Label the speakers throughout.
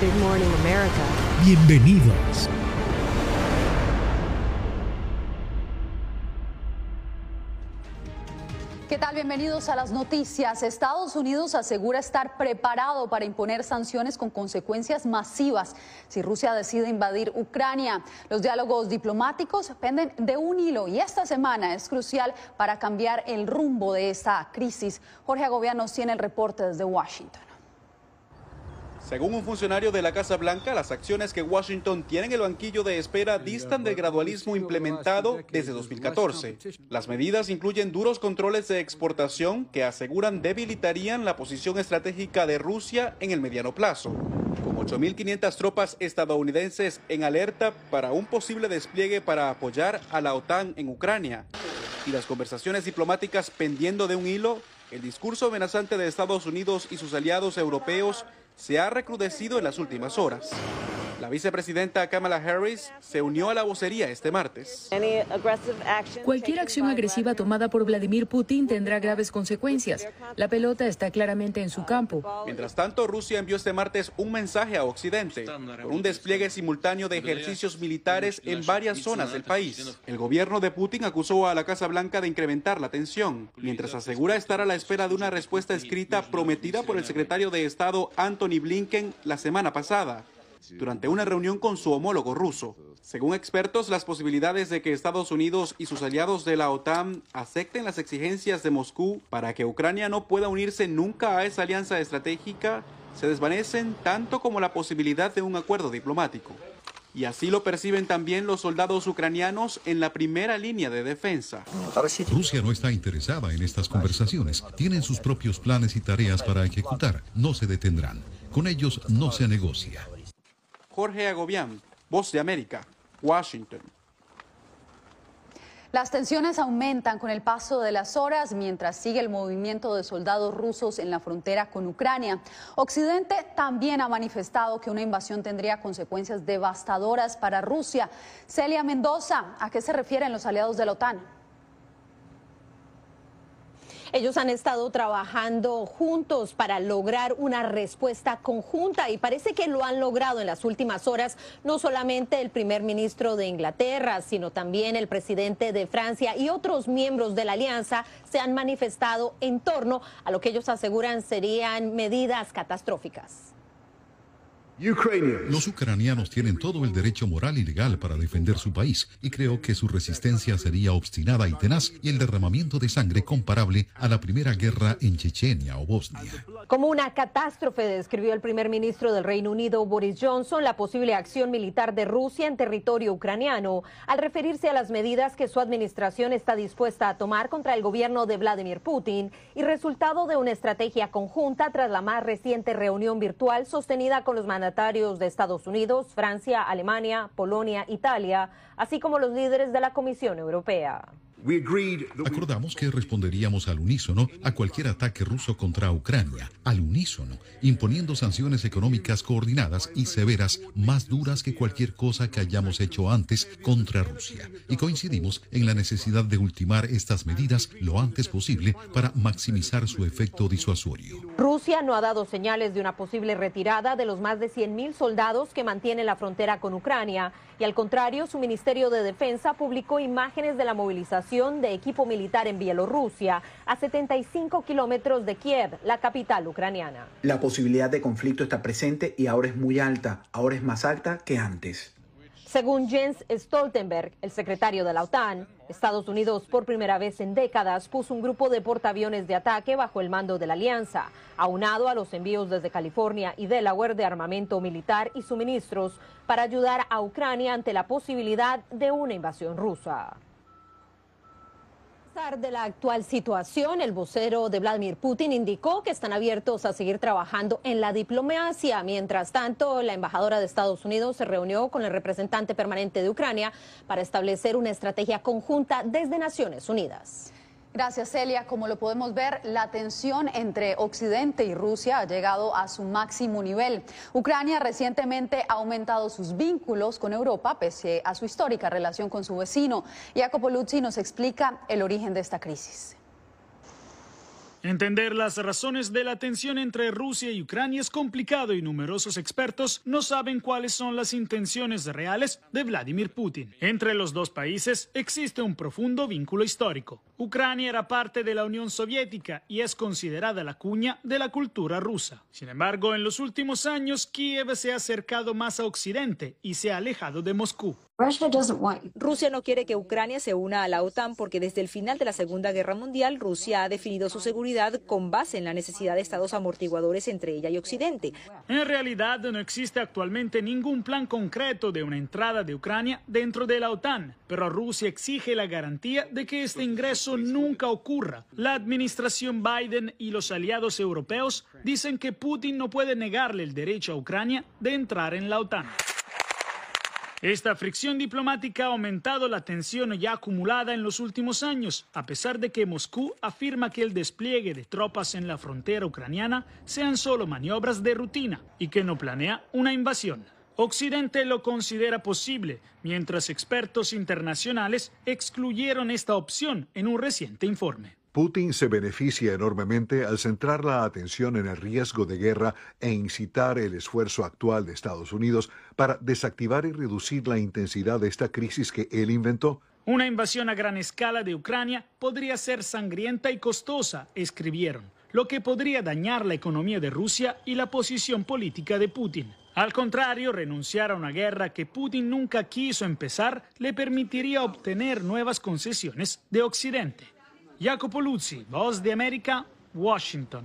Speaker 1: Good morning, America.
Speaker 2: Bienvenidos.
Speaker 3: ¿Qué tal? Bienvenidos a las noticias. Estados Unidos asegura estar preparado para imponer sanciones con consecuencias masivas si Rusia decide invadir Ucrania. Los diálogos diplomáticos penden de un hilo y esta semana es crucial para cambiar el rumbo de esta crisis. Jorge Agobianos tiene el reporte desde Washington.
Speaker 4: Según un funcionario de la Casa Blanca, las acciones que Washington tiene en el banquillo de espera distan del gradualismo implementado desde 2014. Las medidas incluyen duros controles de exportación que aseguran debilitarían la posición estratégica de Rusia en el mediano plazo. Con 8.500 tropas estadounidenses en alerta para un posible despliegue para apoyar a la OTAN en Ucrania y las conversaciones diplomáticas pendiendo de un hilo, el discurso amenazante de Estados Unidos y sus aliados europeos se ha recrudecido en las últimas horas. La vicepresidenta Kamala Harris se unió a la vocería este martes.
Speaker 5: Cualquier acción agresiva tomada por Vladimir Putin tendrá graves consecuencias. La pelota está claramente en su campo.
Speaker 4: Mientras tanto, Rusia envió este martes un mensaje a Occidente por un despliegue simultáneo de ejercicios militares en varias zonas del país. El gobierno de Putin acusó a la Casa Blanca de incrementar la tensión, mientras asegura estar a la espera de una respuesta escrita prometida por el secretario de Estado Anthony Blinken la semana pasada durante una reunión con su homólogo ruso. Según expertos, las posibilidades de que Estados Unidos y sus aliados de la OTAN acepten las exigencias de Moscú para que Ucrania no pueda unirse nunca a esa alianza estratégica se desvanecen tanto como la posibilidad de un acuerdo diplomático. Y así lo perciben también los soldados ucranianos en la primera línea de defensa.
Speaker 6: Rusia no está interesada en estas conversaciones. Tienen sus propios planes y tareas para ejecutar. No se detendrán. Con ellos no se negocia.
Speaker 4: Jorge Agobián, Voz de América, Washington.
Speaker 3: Las tensiones aumentan con el paso de las horas mientras sigue el movimiento de soldados rusos en la frontera con Ucrania. Occidente también ha manifestado que una invasión tendría consecuencias devastadoras para Rusia. Celia Mendoza, ¿a qué se refieren los aliados de la OTAN?
Speaker 7: Ellos han estado trabajando juntos para lograr una respuesta conjunta y parece que lo han logrado en las últimas horas, no solamente el primer ministro de Inglaterra, sino también el presidente de Francia y otros miembros de la alianza se han manifestado en torno a lo que ellos aseguran serían medidas catastróficas.
Speaker 6: Los ucranianos tienen todo el derecho moral y legal para defender su país y creo que su resistencia sería obstinada y tenaz y el derramamiento de sangre comparable a la primera guerra en Chechenia o Bosnia.
Speaker 7: Como una catástrofe describió el primer ministro del Reino Unido Boris Johnson la posible acción militar de Rusia en territorio ucraniano al referirse a las medidas que su administración está dispuesta a tomar contra el gobierno de Vladimir Putin y resultado de una estrategia conjunta tras la más reciente reunión virtual sostenida con los mandatarios de Estados Unidos, Francia, Alemania, Polonia, Italia, así como los líderes de la Comisión Europea.
Speaker 6: Acordamos que responderíamos al unísono a cualquier ataque ruso contra Ucrania, al unísono, imponiendo sanciones económicas coordinadas y severas más duras que cualquier cosa que hayamos hecho antes contra Rusia. Y coincidimos en la necesidad de ultimar estas medidas lo antes posible para maximizar su efecto disuasorio.
Speaker 7: Rusia no ha dado señales de una posible retirada de los más de 100.000 soldados que mantienen la frontera con Ucrania y al contrario, su Ministerio de Defensa publicó imágenes de la movilización de equipo militar en Bielorrusia, a 75 kilómetros de Kiev, la capital ucraniana.
Speaker 8: La posibilidad de conflicto está presente y ahora es muy alta, ahora es más alta que antes.
Speaker 7: Según Jens Stoltenberg, el secretario de la OTAN, Estados Unidos por primera vez en décadas puso un grupo de portaaviones de ataque bajo el mando de la alianza, aunado a los envíos desde California y Delaware de armamento militar y suministros para ayudar a Ucrania ante la posibilidad de una invasión rusa. Pesar de la actual situación, el vocero de Vladimir Putin indicó que están abiertos a seguir trabajando en la diplomacia. Mientras tanto, la embajadora de Estados Unidos se reunió con el representante permanente de Ucrania para establecer una estrategia conjunta desde Naciones Unidas.
Speaker 3: Gracias, Celia. Como lo podemos ver, la tensión entre Occidente y Rusia ha llegado a su máximo nivel. Ucrania recientemente ha aumentado sus vínculos con Europa pese a su histórica relación con su vecino. Jacopo Luzzi nos explica el origen de esta crisis.
Speaker 9: Entender las razones de la tensión entre Rusia y Ucrania es complicado y numerosos expertos no saben cuáles son las intenciones reales de Vladimir Putin. Entre los dos países existe un profundo vínculo histórico. Ucrania era parte de la Unión Soviética y es considerada la cuña de la cultura rusa. Sin embargo, en los últimos años, Kiev se ha acercado más a Occidente y se ha alejado de Moscú.
Speaker 10: Rusia no quiere que Ucrania se una a la OTAN porque desde el final de la Segunda Guerra Mundial Rusia ha definido su seguridad con base en la necesidad de estados amortiguadores entre ella y Occidente.
Speaker 9: En realidad no existe actualmente ningún plan concreto de una entrada de Ucrania dentro de la OTAN, pero Rusia exige la garantía de que este ingreso nunca ocurra. La administración Biden y los aliados europeos dicen que Putin no puede negarle el derecho a Ucrania de entrar en la OTAN. Esta fricción diplomática ha aumentado la tensión ya acumulada en los últimos años, a pesar de que Moscú afirma que el despliegue de tropas en la frontera ucraniana sean solo maniobras de rutina y que no planea una invasión. Occidente lo considera posible, mientras expertos internacionales excluyeron esta opción en un reciente informe.
Speaker 11: Putin se beneficia enormemente al centrar la atención en el riesgo de guerra e incitar el esfuerzo actual de Estados Unidos para desactivar y reducir la intensidad de esta crisis que él inventó.
Speaker 9: Una invasión a gran escala de Ucrania podría ser sangrienta y costosa, escribieron, lo que podría dañar la economía de Rusia y la posición política de Putin. Al contrario, renunciar a una guerra que Putin nunca quiso empezar le permitiría obtener nuevas concesiones de Occidente. Jacopo Luzzi, Voz de América, Washington.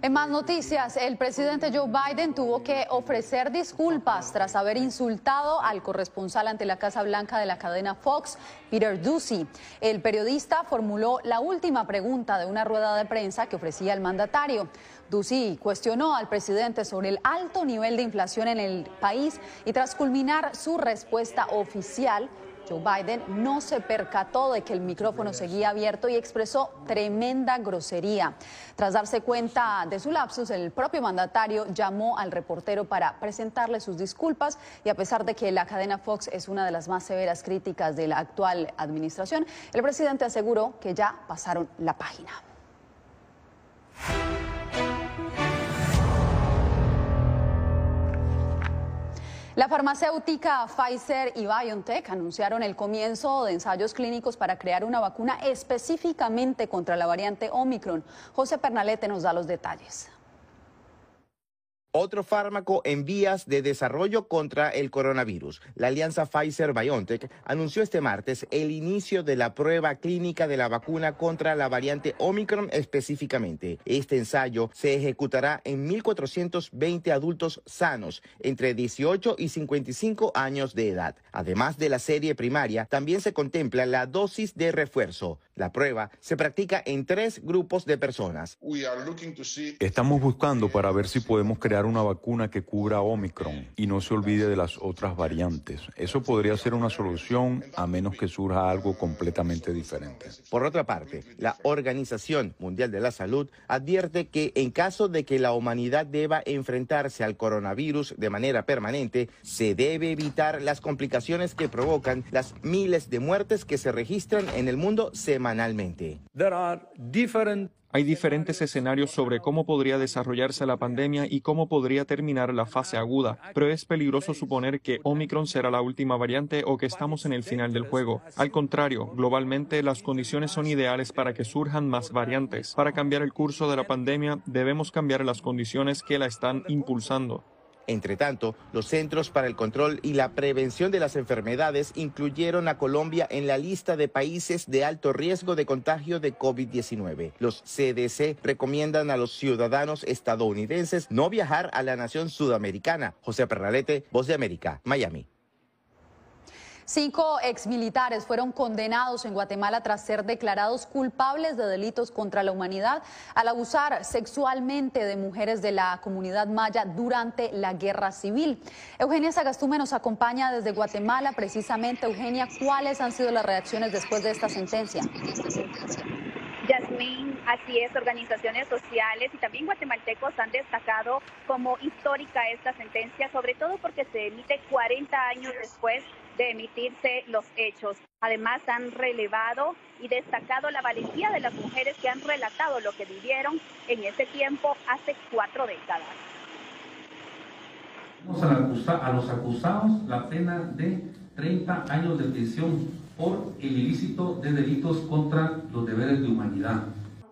Speaker 3: En más noticias, el presidente Joe Biden tuvo que ofrecer disculpas tras haber insultado al corresponsal ante la Casa Blanca de la cadena Fox, Peter Ducey. El periodista formuló la última pregunta de una rueda de prensa que ofrecía el mandatario. Ducey cuestionó al presidente sobre el alto nivel de inflación en el país y tras culminar su respuesta oficial, Joe Biden no se percató de que el micrófono seguía abierto y expresó tremenda grosería. Tras darse cuenta de su lapsus, el propio mandatario llamó al reportero para presentarle sus disculpas y a pesar de que la cadena Fox es una de las más severas críticas de la actual administración, el presidente aseguró que ya pasaron la página. La farmacéutica Pfizer y BioNTech anunciaron el comienzo de ensayos clínicos para crear una vacuna específicamente contra la variante Omicron. José Pernalete nos da los detalles
Speaker 12: otro fármaco en vías de desarrollo contra el coronavirus. La alianza Pfizer-BioNTech anunció este martes el inicio de la prueba clínica de la vacuna contra la variante Omicron específicamente. Este ensayo se ejecutará en 1.420 adultos sanos entre 18 y 55 años de edad. Además de la serie primaria, también se contempla la dosis de refuerzo. La prueba se practica en tres grupos de personas.
Speaker 13: Estamos buscando para ver si podemos crear una vacuna que cubra Omicron y no se olvide de las otras variantes. Eso podría ser una solución a menos que surja algo completamente diferente.
Speaker 12: Por otra parte, la Organización Mundial de la Salud advierte que en caso de que la humanidad deba enfrentarse al coronavirus de manera permanente, se debe evitar las complicaciones que provocan las miles de muertes que se registran en el mundo semanalmente
Speaker 14: hay diferentes escenarios sobre cómo podría desarrollarse la pandemia y cómo podría terminar la fase aguda, pero es peligroso suponer que Omicron será la última variante o que estamos en el final del juego. Al contrario, globalmente las condiciones son ideales para que surjan más variantes. Para cambiar el curso de la pandemia debemos cambiar las condiciones que la están impulsando.
Speaker 12: Entre tanto, los Centros para el Control y la Prevención de las Enfermedades incluyeron a Colombia en la lista de países de alto riesgo de contagio de COVID-19. Los CDC recomiendan a los ciudadanos estadounidenses no viajar a la nación sudamericana. José Perralete, Voz de América, Miami.
Speaker 3: Cinco exmilitares fueron condenados en Guatemala tras ser declarados culpables de delitos contra la humanidad al abusar sexualmente de mujeres de la comunidad maya durante la guerra civil. Eugenia Sagastume nos acompaña desde Guatemala. Precisamente, Eugenia, ¿cuáles han sido las reacciones después de esta sentencia?
Speaker 15: Yasmín, así es, organizaciones sociales y también guatemaltecos han destacado como histórica esta sentencia, sobre todo porque se emite 40 años después de emitirse los hechos. Además, han relevado y destacado la valentía de las mujeres que han relatado lo que vivieron en ese tiempo hace cuatro décadas.
Speaker 16: A los acusados la pena de 30 años de prisión por el ilícito de delitos contra los deberes de humanidad.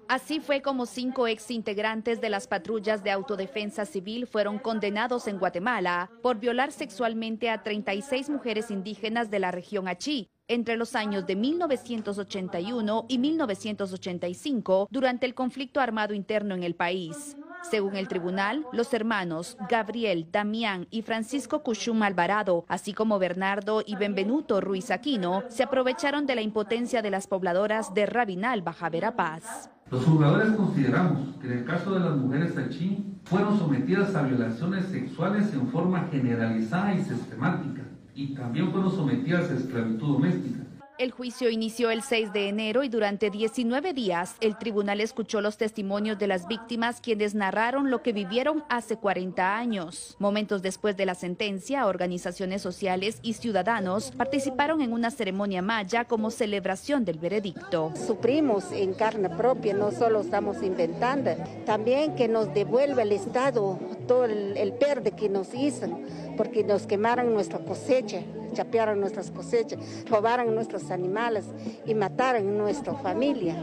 Speaker 17: Así fue como cinco ex integrantes de las patrullas de autodefensa civil fueron condenados en Guatemala por violar sexualmente a 36 mujeres indígenas de la región Achí entre los años de 1981 y 1985 durante el conflicto armado interno en el país. Según el tribunal, los hermanos Gabriel, Damián y Francisco Cushum Alvarado, así como Bernardo y Benvenuto Ruiz Aquino, se aprovecharon de la impotencia de las pobladoras de Rabinal, Baja Verapaz.
Speaker 16: Los juzgadores consideramos que en el caso de las mujeres achí fueron sometidas a violaciones sexuales en forma generalizada y sistemática y también fueron sometidas a esclavitud doméstica.
Speaker 17: El juicio inició el 6 de enero y durante 19 días el tribunal escuchó los testimonios de las víctimas quienes narraron lo que vivieron hace 40 años. Momentos después de la sentencia, organizaciones sociales y ciudadanos participaron en una ceremonia maya como celebración del veredicto.
Speaker 18: Suprimos en carne propia, no solo estamos inventando, también que nos devuelva el Estado todo el, el perde que nos hizo, porque nos quemaron nuestra cosecha chapearon nuestras cosechas, robaron nuestros animales y mataron nuestra familia.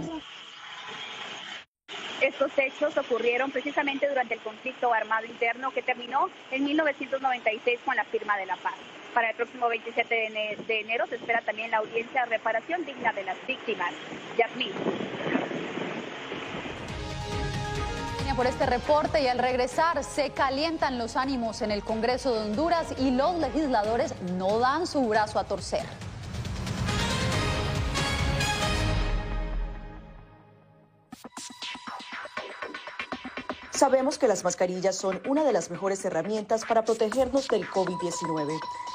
Speaker 15: Estos hechos ocurrieron precisamente durante el conflicto armado interno que terminó en 1996 con la firma de la paz. Para el próximo 27 de enero se espera también la audiencia de reparación digna de las víctimas. Yasmín
Speaker 3: por este reporte y al regresar se calientan los ánimos en el Congreso de Honduras y los legisladores no dan su brazo a torcer.
Speaker 19: Sabemos que las mascarillas son una de las mejores herramientas para protegernos del COVID-19,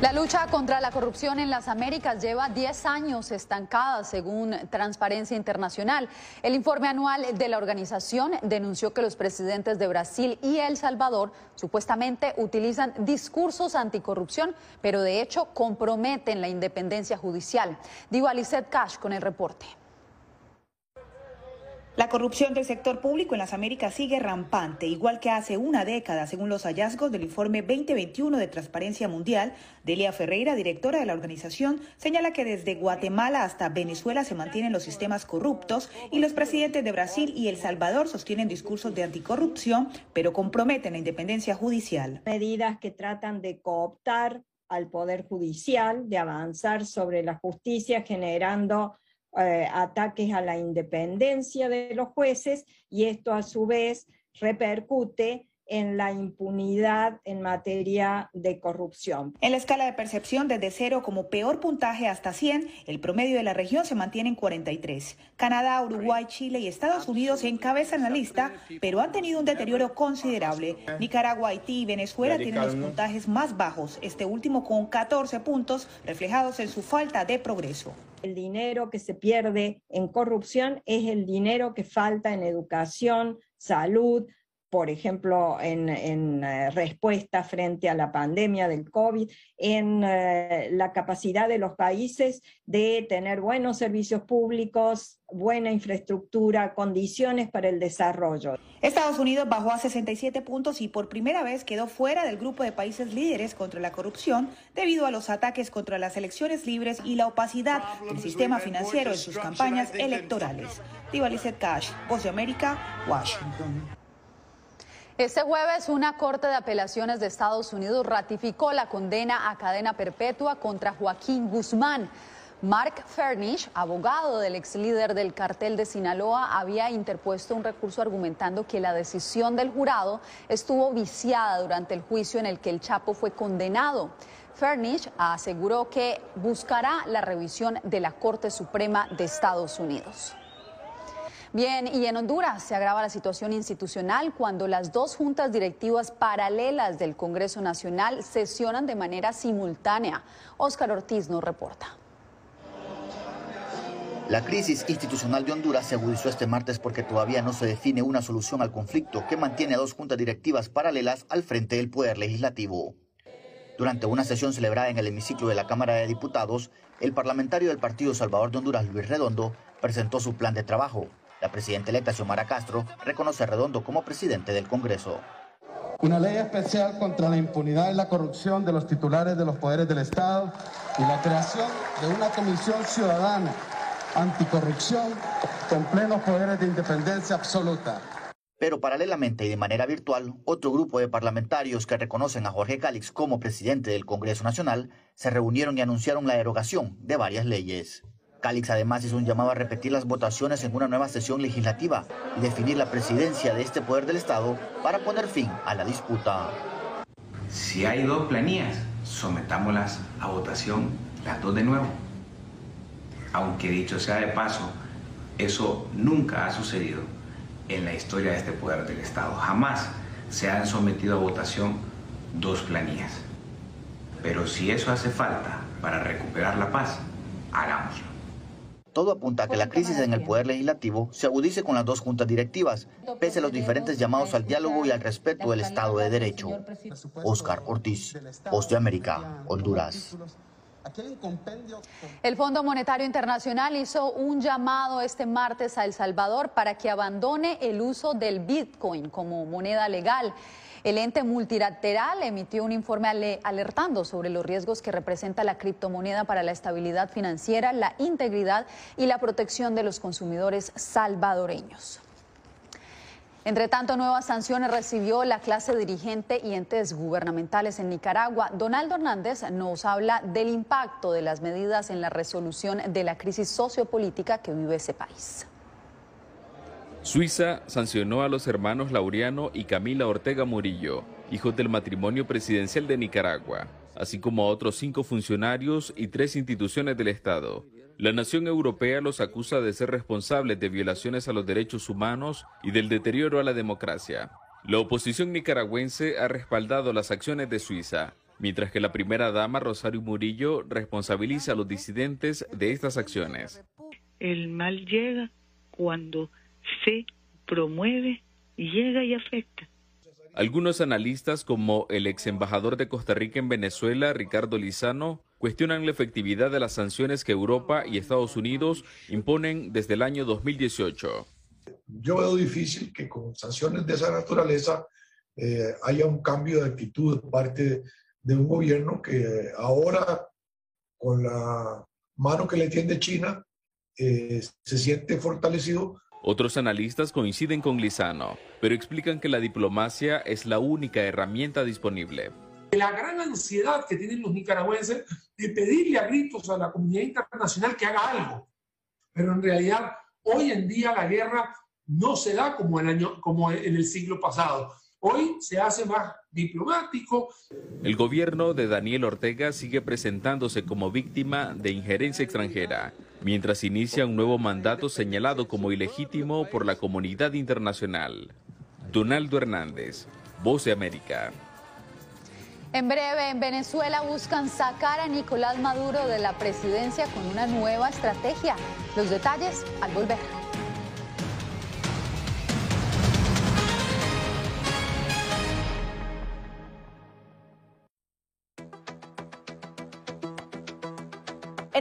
Speaker 3: La lucha contra la corrupción en las Américas lleva 10 años estancada, según Transparencia Internacional. El informe anual de la organización denunció que los presidentes de Brasil y El Salvador supuestamente utilizan discursos anticorrupción, pero de hecho comprometen la independencia judicial. Digo Alicet Cash con el reporte.
Speaker 20: La corrupción del sector público en las Américas sigue rampante, igual que hace una década, según los hallazgos del informe 2021 de Transparencia Mundial. Delia Ferreira, directora de la organización, señala que desde Guatemala hasta Venezuela se mantienen los sistemas corruptos y los presidentes de Brasil y El Salvador sostienen discursos de anticorrupción, pero comprometen la independencia judicial.
Speaker 21: Medidas que tratan de cooptar al Poder Judicial, de avanzar sobre la justicia, generando eh, ataques a la independencia de los jueces y esto a su vez repercute en la impunidad en materia de corrupción.
Speaker 20: En la escala de percepción desde cero como peor puntaje hasta 100, el promedio de la región se mantiene en 43. Canadá, Uruguay, Chile y Estados Unidos encabezan la lista, pero han tenido un deterioro considerable. Nicaragua, Haití y Venezuela tienen los puntajes más bajos, este último con 14 puntos reflejados en su falta de progreso.
Speaker 21: El dinero que se pierde en corrupción es el dinero que falta en educación, salud, por ejemplo, en, eh, respuesta frente a la pandemia del COVID, en eh, la capacidad de los países de tener buenos servicios públicos, buena infraestructura, condiciones para el desarrollo.
Speaker 20: Estados Unidos bajó a 67 puntos y por primera vez quedó fuera del grupo de países líderes contra la corrupción debido a los ataques contra las elecciones libres y la opacidad del sistema financiero en sus campañas electorales. Diva Cash, Voz de América, Washington.
Speaker 3: Este jueves, una Corte de Apelaciones de Estados Unidos ratificó la condena a cadena perpetua contra Joaquín Guzmán. Mark Fernish, abogado del ex líder del cartel de Sinaloa, había interpuesto un recurso argumentando que la decisión del jurado estuvo viciada durante el juicio en el que el Chapo fue condenado. Fernish aseguró que buscará la revisión de la Corte Suprema de Estados Unidos. Bien, y en Honduras se agrava la situación institucional cuando las dos juntas directivas paralelas del Congreso Nacional sesionan de manera simultánea. Óscar Ortiz nos reporta.
Speaker 22: La crisis institucional de Honduras se agudizó este martes porque todavía no se define una solución al conflicto que mantiene a dos juntas directivas paralelas al frente del Poder Legislativo. Durante una sesión celebrada en el hemiciclo de la Cámara de Diputados, el parlamentario del Partido Salvador de Honduras, Luis Redondo, presentó su plan de trabajo. La presidenta electa Xiomara Castro reconoce a Redondo como presidente del Congreso.
Speaker 23: Una ley especial contra la impunidad y la corrupción de los titulares de los poderes del Estado y la creación de una comisión ciudadana anticorrupción con plenos poderes de independencia absoluta.
Speaker 22: Pero paralelamente y de manera virtual, otro grupo de parlamentarios que reconocen a Jorge Cálix como presidente del Congreso Nacional se reunieron y anunciaron la derogación de varias leyes. Cálix además hizo un llamado a repetir las votaciones en una nueva sesión legislativa y definir la presidencia de este poder del Estado para poner fin a la disputa.
Speaker 24: Si hay dos planillas, sometámoslas a votación las dos de nuevo. Aunque dicho sea de paso, eso nunca ha sucedido en la historia de este poder del Estado. Jamás se han sometido a votación dos planillas. Pero si eso hace falta para recuperar la paz, hagámoslo.
Speaker 22: Todo apunta a que la crisis en el Poder Legislativo se agudice con las dos juntas directivas, pese a los diferentes llamados al diálogo y al respeto del Estado de Derecho. Oscar Ortiz, Post de América, Honduras.
Speaker 3: El Fondo Monetario Internacional hizo un llamado este martes a El Salvador para que abandone el uso del Bitcoin como moneda legal. El ente multilateral emitió un informe alertando sobre los riesgos que representa la criptomoneda para la estabilidad financiera, la integridad y la protección de los consumidores salvadoreños. Entre tanto, nuevas sanciones recibió la clase dirigente y entes gubernamentales en Nicaragua. Donaldo Hernández nos habla del impacto de las medidas en la resolución de la crisis sociopolítica que vive ese país.
Speaker 25: Suiza sancionó a los hermanos Laureano y Camila Ortega Murillo, hijos del matrimonio presidencial de Nicaragua, así como a otros cinco funcionarios y tres instituciones del Estado. La nación europea los acusa de ser responsables de violaciones a los derechos humanos y del deterioro a la democracia. La oposición nicaragüense ha respaldado las acciones de Suiza mientras que la primera dama Rosario Murillo responsabiliza a los disidentes de estas acciones.
Speaker 26: El mal llega cuando se promueve, llega y afecta.
Speaker 25: Algunos analistas, como el ex embajador de Costa Rica en Venezuela, Ricardo Lizano, cuestionan la efectividad de las sanciones que Europa y Estados Unidos imponen desde el año 2018.
Speaker 27: Yo veo difícil que con sanciones de esa naturaleza eh, haya un cambio de actitud de parte de un gobierno que ahora, con la mano que le tiende China, eh, se siente fortalecido
Speaker 25: otros analistas coinciden con Lizano, pero explican que la diplomacia es la única herramienta disponible.
Speaker 28: La gran ansiedad que tienen los nicaragüenses de pedirle a gritos a la comunidad internacional que haga algo. Pero en realidad, hoy en día la guerra no se da como, el año, como en el siglo pasado. Hoy se hace más diplomático.
Speaker 25: El gobierno de Daniel Ortega sigue presentándose como víctima de injerencia extranjera, mientras inicia un nuevo mandato señalado como ilegítimo por la comunidad internacional. Donaldo Hernández, Voz de América.
Speaker 3: En breve, en Venezuela buscan sacar a Nicolás Maduro de la presidencia con una nueva estrategia. Los detalles al volver.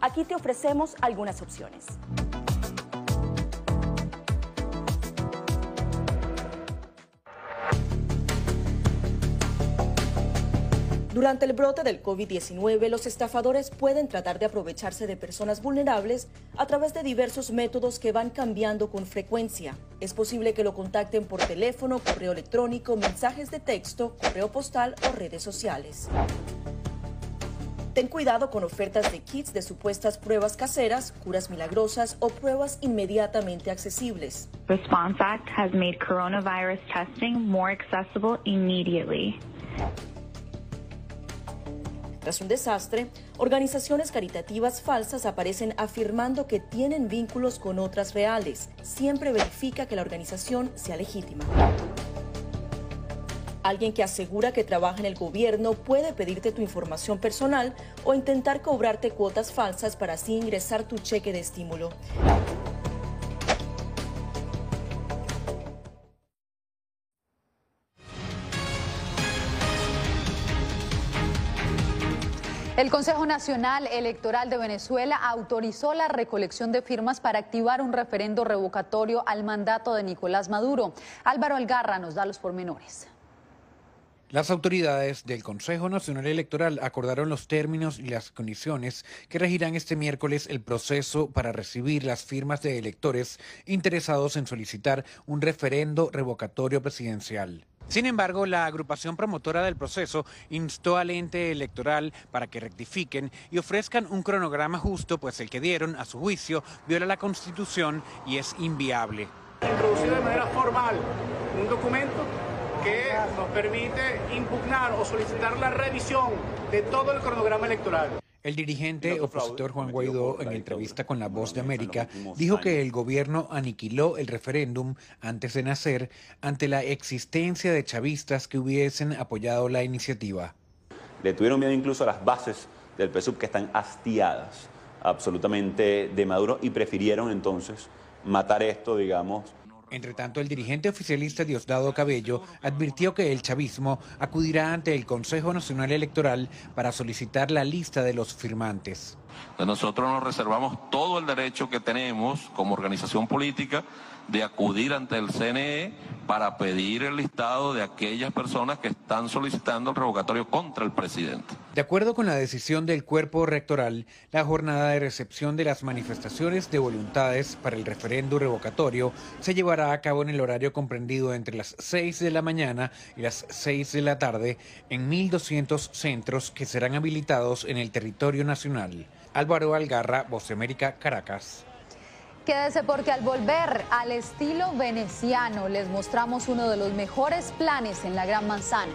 Speaker 19: Aquí te ofrecemos algunas opciones. Durante el brote del COVID-19, los estafadores pueden tratar de aprovecharse de personas vulnerables a través de diversos métodos que van cambiando con frecuencia. Es posible que lo contacten por teléfono, correo electrónico, mensajes de texto, correo postal o redes sociales. Ten cuidado con ofertas de kits de supuestas pruebas caseras, curas milagrosas o pruebas inmediatamente accesibles.
Speaker 29: Response Act has made coronavirus testing more accessible immediately.
Speaker 19: Tras un desastre, organizaciones caritativas falsas aparecen afirmando que tienen vínculos con otras reales. Siempre verifica que la organización sea legítima. Alguien que asegura que trabaja en el gobierno puede pedirte tu información personal o intentar cobrarte cuotas falsas para así ingresar tu cheque de estímulo.
Speaker 3: El Consejo Nacional Electoral de Venezuela autorizó la recolección de firmas para activar un referendo revocatorio al mandato de Nicolás Maduro. Álvaro Algarra nos da los pormenores.
Speaker 30: Las autoridades del Consejo Nacional Electoral acordaron los términos y las condiciones que regirán este miércoles el proceso para recibir las firmas de electores interesados en solicitar un referendo revocatorio presidencial. Sin embargo, la agrupación promotora del proceso instó al ente electoral para que rectifiquen y ofrezcan un cronograma justo, pues el que dieron, a su juicio, viola la Constitución y es inviable.
Speaker 31: Introducir de manera formal un documento que nos permite impugnar o solicitar la revisión de todo el cronograma electoral.
Speaker 30: El dirigente opositor Juan Guaidó, en entrevista con La Voz de América, dijo que el gobierno aniquiló el referéndum antes de nacer ante la existencia de chavistas que hubiesen apoyado la iniciativa.
Speaker 32: Le tuvieron miedo incluso a las bases del PSUV que están hastiadas absolutamente de Maduro y prefirieron entonces matar esto, digamos,
Speaker 30: entre tanto, el dirigente oficialista Diosdado Cabello advirtió que el chavismo acudirá ante el Consejo Nacional Electoral para solicitar la lista de los firmantes.
Speaker 33: Nosotros nos reservamos todo el derecho que tenemos como organización política
Speaker 34: de acudir ante el CNE para pedir el listado de aquellas personas que están solicitando el revocatorio contra el presidente.
Speaker 30: De acuerdo con la decisión del cuerpo rectoral, la jornada de recepción de las manifestaciones de voluntades para el referendo revocatorio se llevará a cabo en el horario comprendido entre las 6 de la mañana y las 6 de la tarde en 1.200 centros que serán habilitados en el territorio nacional. Álvaro Algarra, Voz América, Caracas.
Speaker 3: Quédese porque al volver al estilo veneciano les mostramos uno de los mejores planes en la Gran Manzana.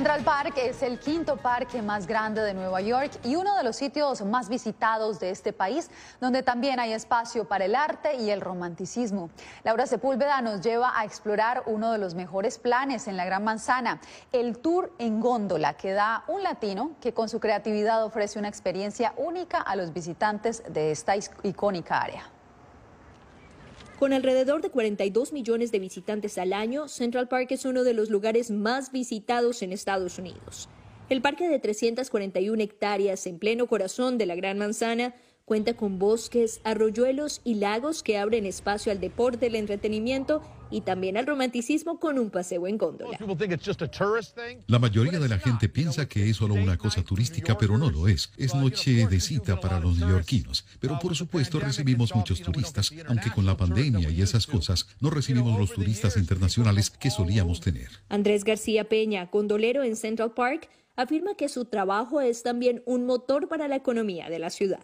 Speaker 3: Central Park es el quinto parque más grande de Nueva York y uno de los sitios más visitados de este país, donde también hay espacio para el arte y el romanticismo. Laura Sepúlveda nos lleva a explorar uno de los mejores planes en la Gran Manzana, el tour en góndola, que da un latino que con su creatividad ofrece una experiencia única a los visitantes de esta icónica área.
Speaker 35: Con alrededor de 42 millones de visitantes al año, Central Park es uno de los lugares más visitados en Estados Unidos. El parque de 341 hectáreas en pleno corazón de la Gran Manzana Cuenta con bosques, arroyuelos y lagos que abren espacio al deporte, el entretenimiento y también al romanticismo con un paseo en góndola.
Speaker 36: La mayoría de la gente piensa que es solo una cosa turística, pero no lo es. Es noche de cita para los neoyorquinos. Pero por supuesto recibimos muchos turistas, aunque con la pandemia y esas cosas no recibimos los turistas internacionales que solíamos tener.
Speaker 35: Andrés García Peña, gondolero en Central Park, afirma que su trabajo es también un motor para la economía de la ciudad.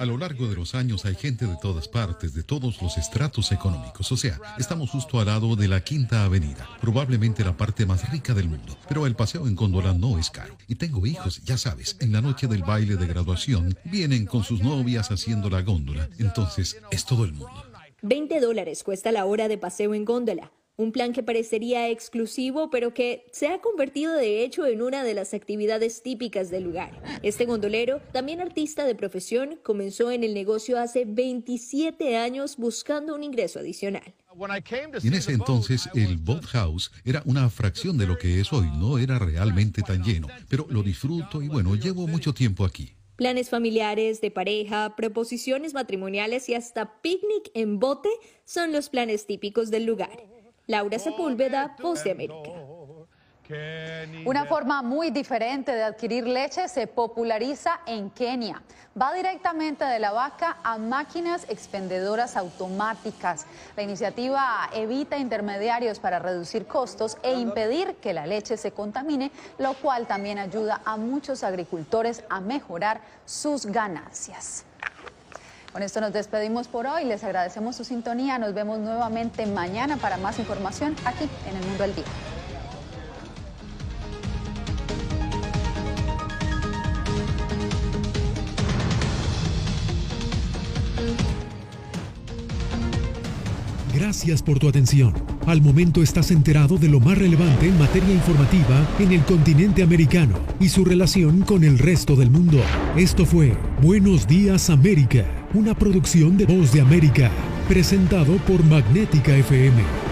Speaker 36: A lo largo de los años hay gente de todas partes, de todos los estratos económicos. O sea, estamos justo al lado de la Quinta Avenida, probablemente la parte más rica del mundo. Pero el paseo en góndola no es caro. Y tengo hijos, ya sabes, en la noche del baile de graduación vienen con sus novias haciendo la góndola. Entonces, es todo el mundo.
Speaker 35: 20 dólares cuesta la hora de paseo en góndola. Un plan que parecería exclusivo, pero que se ha convertido de hecho en una de las actividades típicas del lugar. Este gondolero, también artista de profesión, comenzó en el negocio hace 27 años buscando un ingreso adicional.
Speaker 36: En ese entonces el boat house era una fracción de lo que es hoy, no era realmente tan lleno, pero lo disfruto y bueno, llevo mucho tiempo aquí.
Speaker 35: Planes familiares, de pareja, proposiciones matrimoniales y hasta picnic en bote son los planes típicos del lugar. Laura Sepúlveda, Voz de América.
Speaker 3: Una forma muy diferente de adquirir leche se populariza en Kenia. Va directamente de la vaca a máquinas expendedoras automáticas. La iniciativa evita intermediarios para reducir costos e impedir que la leche se contamine, lo cual también ayuda a muchos agricultores a mejorar sus ganancias. Con esto nos despedimos por hoy. Les agradecemos su sintonía. Nos vemos nuevamente mañana para más información aquí en El Mundo al Día.
Speaker 2: Gracias por tu atención. Al momento estás enterado de lo más relevante en materia informativa en el continente americano y su relación con el resto del mundo. Esto fue Buenos Días América, una producción de Voz de América, presentado por Magnética FM.